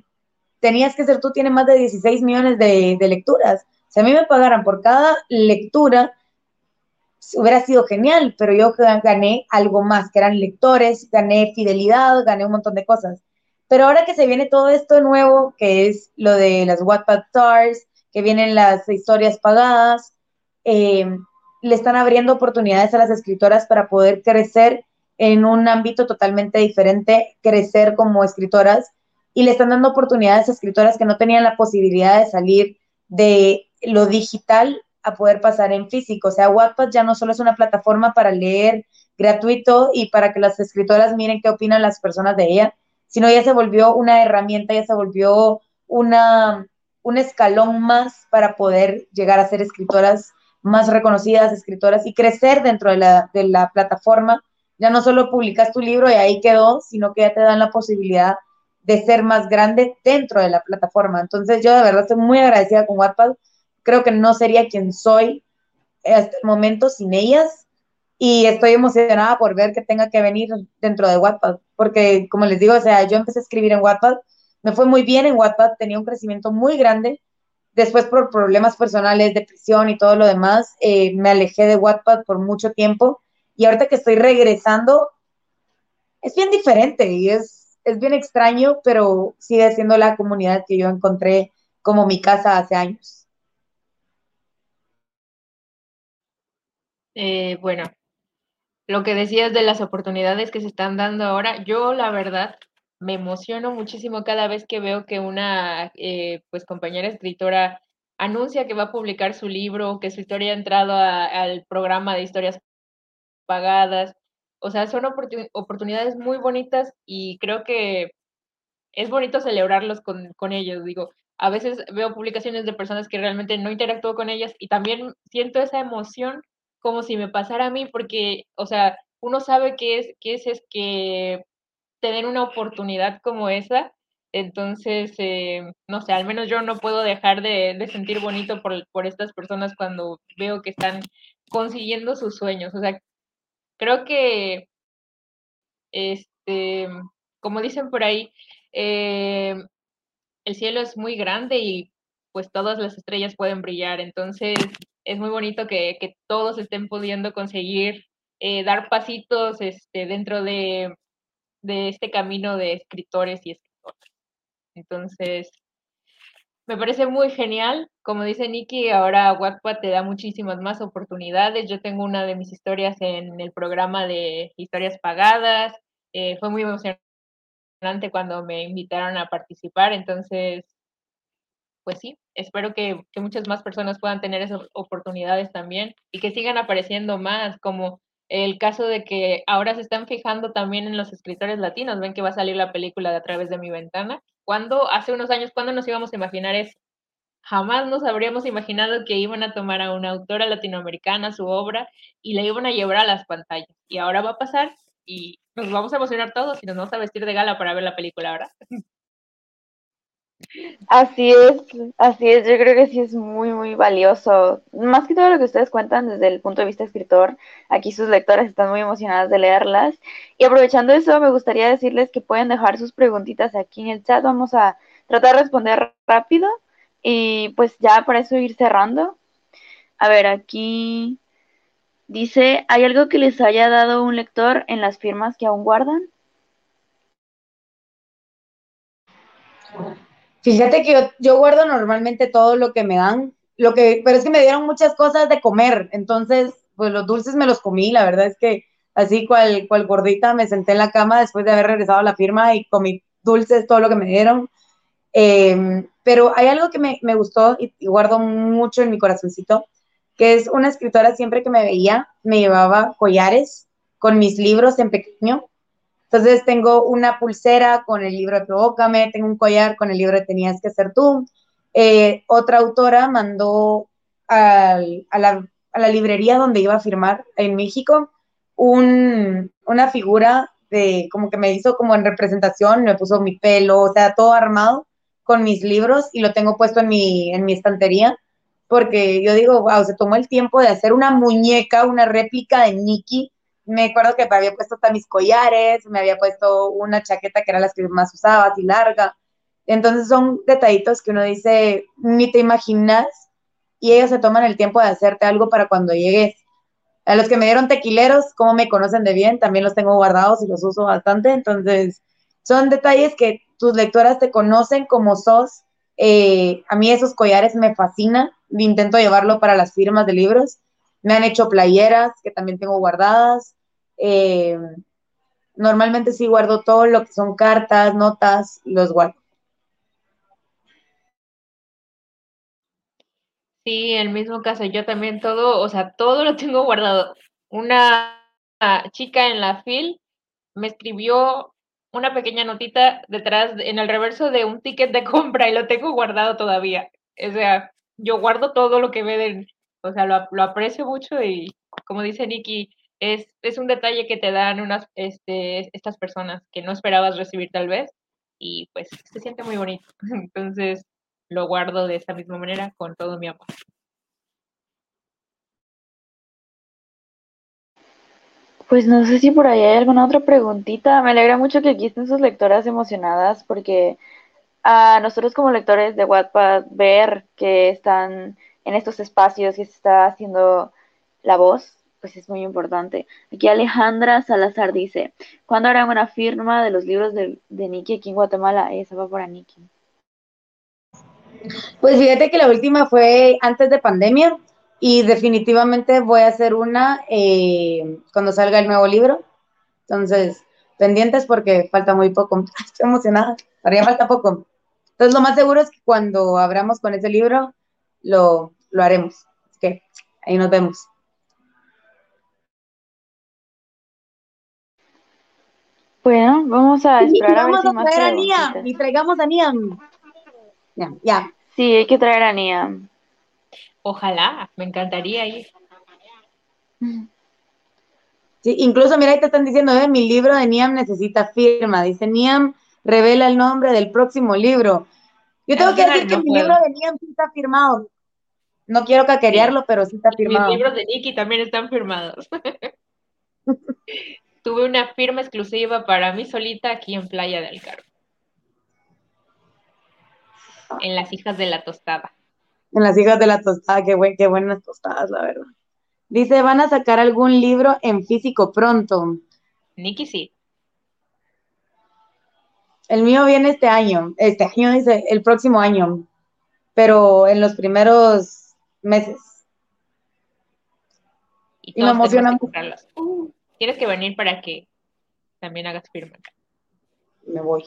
tenías que ser tú, tienes más de 16 millones de, de lecturas. Si a mí me pagaran por cada lectura, hubiera sido genial, pero yo gané algo más, que eran lectores, gané fidelidad, gané un montón de cosas. Pero ahora que se viene todo esto nuevo, que es lo de las Wattpad Stars, que vienen las historias pagadas, eh, le están abriendo oportunidades a las escritoras para poder crecer en un ámbito totalmente diferente, crecer como escritoras, y le están dando oportunidades a escritoras que no tenían la posibilidad de salir de lo digital a poder pasar en físico. O sea, Wattpad ya no solo es una plataforma para leer gratuito y para que las escritoras miren qué opinan las personas de ella, sino ya se volvió una herramienta, ya se volvió una, un escalón más para poder llegar a ser escritoras más reconocidas, escritoras y crecer dentro de la, de la plataforma. Ya no solo publicas tu libro y ahí quedó, sino que ya te dan la posibilidad de ser más grande dentro de la plataforma. Entonces yo de verdad estoy muy agradecida con Wattpad. Creo que no sería quien soy hasta el momento sin ellas y estoy emocionada por ver que tenga que venir dentro de Wattpad, porque como les digo, o sea, yo empecé a escribir en Wattpad me fue muy bien en Wattpad, tenía un crecimiento muy grande. Después por problemas personales, depresión y todo lo demás, eh, me alejé de Wattpad por mucho tiempo y ahorita que estoy regresando, es bien diferente y es, es bien extraño, pero sigue siendo la comunidad que yo encontré como mi casa hace años. Eh, bueno, lo que decías de las oportunidades que se están dando ahora, yo la verdad me emociono muchísimo cada vez que veo que una eh, pues compañera escritora anuncia que va a publicar su libro, que su historia ha entrado al programa de historias pagadas. O sea, son oportunidades muy bonitas y creo que es bonito celebrarlos con, con ellos. Digo, a veces veo publicaciones de personas que realmente no interactúo con ellas y también siento esa emoción como si me pasara a mí, porque, o sea, uno sabe que es, que es, es que tener una oportunidad como esa, entonces, eh, no sé, al menos yo no puedo dejar de, sentir bonito por, por, estas personas cuando veo que están consiguiendo sus sueños. O sea, creo que, este, como dicen por ahí, eh, el cielo es muy grande y pues todas las estrellas pueden brillar. Entonces, es muy bonito que, que todos estén pudiendo conseguir eh, dar pasitos este, dentro de, de este camino de escritores y escritoras. Entonces, me parece muy genial. Como dice Nikki, ahora Wattpad te da muchísimas más oportunidades. Yo tengo una de mis historias en el programa de historias pagadas. Eh, fue muy emocionante cuando me invitaron a participar. Entonces, pues sí, espero que, que, muchas más personas puedan tener esas oportunidades también y que sigan apareciendo más, como el caso de que ahora se están fijando también en los escritores latinos, ven que va a salir la película de A través de mi ventana. cuando Hace unos años, ¿cuándo nos íbamos a imaginar eso? Jamás nos habríamos imaginado que iban a tomar a una autora latinoamericana su obra y la iban a llevar a las pantallas. Y ahora va a pasar y nos vamos a emocionar todos y nos vamos a vestir de gala para ver la película ahora. <laughs> Así es, así es, yo creo que sí es muy, muy valioso. Más que todo lo que ustedes cuentan desde el punto de vista escritor, aquí sus lectoras están muy emocionadas de leerlas. Y aprovechando eso, me gustaría decirles que pueden dejar sus preguntitas aquí en el chat, vamos a tratar de responder rápido y pues ya para eso ir cerrando. A ver, aquí dice, ¿hay algo que les haya dado un lector en las firmas que aún guardan? Fíjate que yo, guardo normalmente todo lo que me dan, lo que, pero es que me dieron muchas cosas de comer, entonces, pues los dulces me los comí, la verdad es que así cual, cual gordita me senté en la cama después de haber regresado a la firma y comí dulces, todo lo que me dieron. Eh, pero hay algo que me, me gustó y, y, guardo mucho en mi corazoncito, que es una escritora siempre que me veía, me llevaba collares con mis libros en pequeño entonces tengo una pulsera con el libro de Provócame, tengo un collar con el libro de Tenías que ser tú. Eh, otra autora mandó al, a, la, a, la, librería donde iba a firmar en México un, una figura de como que me hizo como en representación, me puso mi pelo, o sea, todo armado con mis libros y lo tengo puesto en mi, en mi estantería porque yo digo, wow, se tomó el tiempo de hacer una muñeca, una réplica de Nikki me acuerdo que me había puesto hasta mis collares, me había puesto una chaqueta que era la que más usaba, así larga. Entonces son detallitos que uno dice, ni te imaginas, y ellos se toman el tiempo de hacerte algo para cuando llegues. A los que me dieron tequileros, como me conocen de bien, también los tengo guardados y los uso bastante. Entonces, son detalles que tus lectoras te conocen como sos. Eh, a mí esos collares me fascinan, intento llevarlo para las firmas de libros. Me han hecho playeras que también tengo guardadas. Eh, normalmente sí guardo todo lo que son cartas, notas, los guardo. Sí, el mismo caso, yo también todo, o sea, todo lo tengo guardado. Una chica en la FIL me escribió una pequeña notita detrás, en el reverso de un ticket de compra y lo tengo guardado todavía. O sea, yo guardo todo lo que ve o sea, lo, lo aprecio mucho y como dice Nikki, es, es un detalle que te dan unas, este, estas personas que no esperabas recibir tal vez y pues se siente muy bonito. <laughs> Entonces lo guardo de esta misma manera con todo mi amor. Pues no sé si por ahí hay alguna otra preguntita. Me alegra mucho que aquí estén sus lectoras emocionadas porque a nosotros como lectores de Wattpad ver que están en estos espacios que se está haciendo la voz pues es muy importante. Aquí Alejandra Salazar dice, ¿cuándo harán una firma de los libros de, de Nikki aquí en Guatemala? Esa va para Nikki. Pues fíjate que la última fue antes de pandemia y definitivamente voy a hacer una eh, cuando salga el nuevo libro. Entonces, pendientes porque falta muy poco. <laughs> Estoy emocionada, todavía falta poco. Entonces, lo más seguro es que cuando abramos con ese libro, lo, lo haremos. Así ahí nos vemos. Bueno, vamos a esperar a ver si a más traer a Niam y traigamos a Niam. Ya, ya. Sí, hay que traer a Niam. Ojalá, me encantaría ir. Sí, incluso, mira, ahí te están diciendo, eh, mi libro de Niam necesita firma. Dice, Niam revela el nombre del próximo libro. Yo tengo que decir que mi libro de Niam sí está firmado. No quiero caquerearlo, pero sí está firmado. Mis libros de Nikki también están firmados. <laughs> Tuve una firma exclusiva para mí solita aquí en Playa del Carmen. En las hijas de la tostada. En las hijas de la tostada, qué, buen, qué buenas tostadas, la verdad. Dice, ¿van a sacar algún libro en físico pronto? Nikki sí. El mío viene este año. Este año dice, el próximo año. Pero en los primeros meses. Y, me emociona mucho. Tienes que venir para que también hagas firma. Me voy.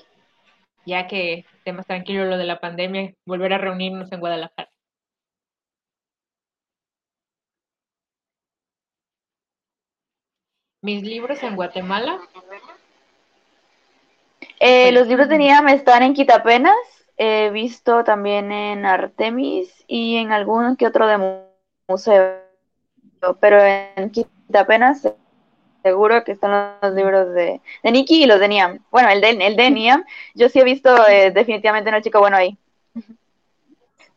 Ya que esté más tranquilo lo de la pandemia, volver a reunirnos en Guadalajara. Mis libros en Guatemala. Eh, los libros de Niam están en Quitapenas. He visto también en Artemis y en algún que otro de museo. Pero en Quitapenas seguro que están los libros de, de Nikki y los de Niam. Bueno, el de, el de Niam, yo sí he visto eh, definitivamente una chica bueno ahí.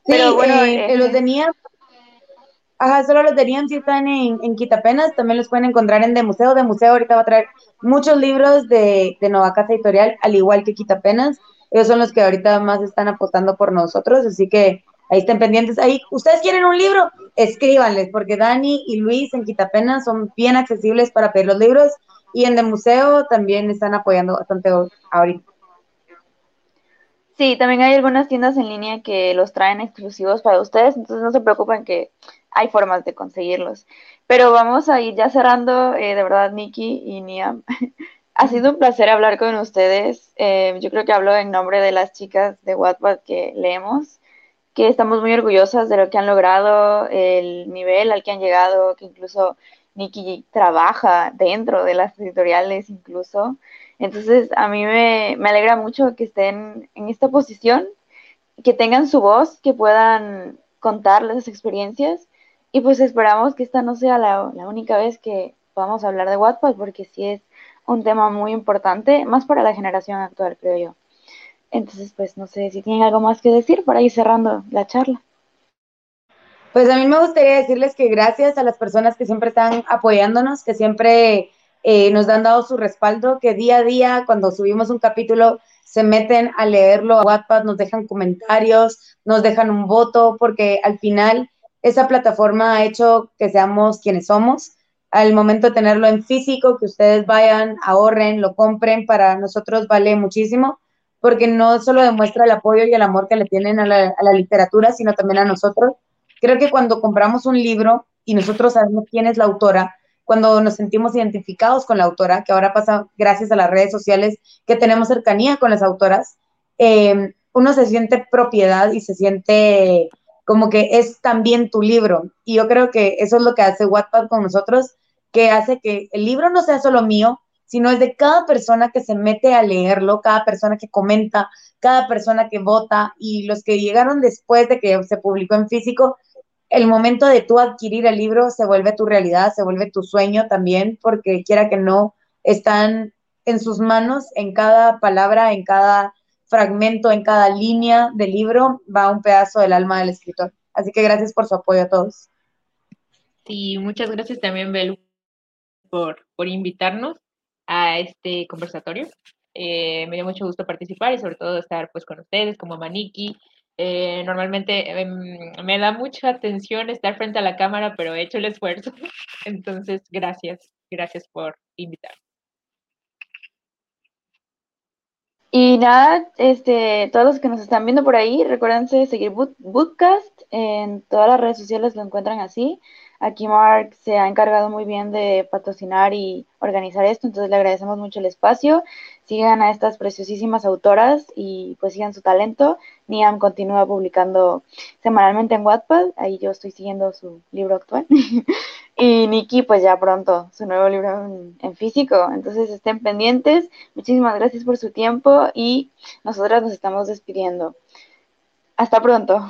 Pero bueno, eh, los de Niam Ajá, solo los de Niam sí están en, en, Quitapenas, también los pueden encontrar en De Museo. De Museo ahorita va a traer muchos libros de, de Casa Editorial, al igual que Quitapenas. Ellos son los que ahorita más están apostando por nosotros, así que ahí estén pendientes. Ahí, ¿ustedes quieren un libro? Escríbanles, porque Dani y Luis en Quitapenas son bien accesibles para pedir los libros y en De Museo también están apoyando bastante ahorita. Sí, también hay algunas tiendas en línea que los traen exclusivos para ustedes, entonces no se preocupen que hay formas de conseguirlos. Pero vamos a ir ya cerrando, eh, de verdad, Nikki y Niam. <laughs> ha sido un placer hablar con ustedes. Eh, yo creo que hablo en nombre de las chicas de Wattpad que leemos, que estamos muy orgullosas de lo que han logrado, el nivel al que han llegado, que incluso Nikki trabaja dentro de las editoriales incluso. Entonces, a mí me, me alegra mucho que estén en esta posición, que tengan su voz, que puedan contar las experiencias y pues esperamos que esta no sea la, única vez que podamos hablar de Wattpad, porque sí es un tema muy importante, más para la generación actual, creo yo. Entonces, pues no sé si tienen algo más que decir para ir cerrando la charla. Pues a mí me gustaría decirles que gracias a las personas que siempre están apoyándonos, que siempre eh, nos han dado su respaldo, que día a día, cuando subimos un capítulo, se meten a leerlo a Wattpad, nos dejan comentarios, nos dejan un voto, porque al final esa plataforma ha hecho que seamos quienes somos. Al momento de tenerlo en físico, que ustedes vayan, ahorren, lo compren, para nosotros vale muchísimo, porque no solo demuestra el apoyo y el amor que le tienen a la, a la literatura, sino también a nosotros. Creo que cuando compramos un libro y nosotros sabemos quién es la autora, cuando nos sentimos identificados con la autora, que ahora pasa gracias a las redes sociales, que tenemos cercanía con las autoras, eh, uno se siente propiedad y se siente como que es también tu libro. Y yo creo que eso es lo que hace Wattpad con nosotros, que hace que el libro no sea solo mío, sino es de cada persona que se mete a leerlo, cada persona que comenta, cada persona que vota y los que llegaron después de que se publicó en físico, el momento de tú adquirir el libro se vuelve tu realidad, se vuelve tu sueño también, porque quiera que no, están en sus manos en cada palabra, en cada fragmento, en cada línea del libro va un pedazo del alma del escritor. Así que gracias por su apoyo a todos. Sí, muchas gracias también, Belu, por, por invitarnos a este conversatorio. Eh, me dio mucho gusto participar y sobre todo estar pues con ustedes como Maniki. Eh, normalmente em, me da mucha atención estar frente a la cámara, pero he hecho el esfuerzo. <laughs> Entonces, gracias, gracias por invitarme. Y nada, este, todos los que nos están viendo por ahí, recuérdense seguir Bootcast en todas las redes sociales, lo encuentran así. Aquí Mark se ha encargado muy bien de patrocinar y organizar esto, entonces le agradecemos mucho el espacio. Sigan a estas preciosísimas autoras y pues sigan su talento. Niam continúa publicando semanalmente en Wattpad, ahí yo estoy siguiendo su libro actual. <laughs> y Nikki pues ya pronto su nuevo libro en, físico, entonces estén pendientes. Muchísimas gracias por su tiempo y nosotras nos estamos despidiendo. Hasta pronto.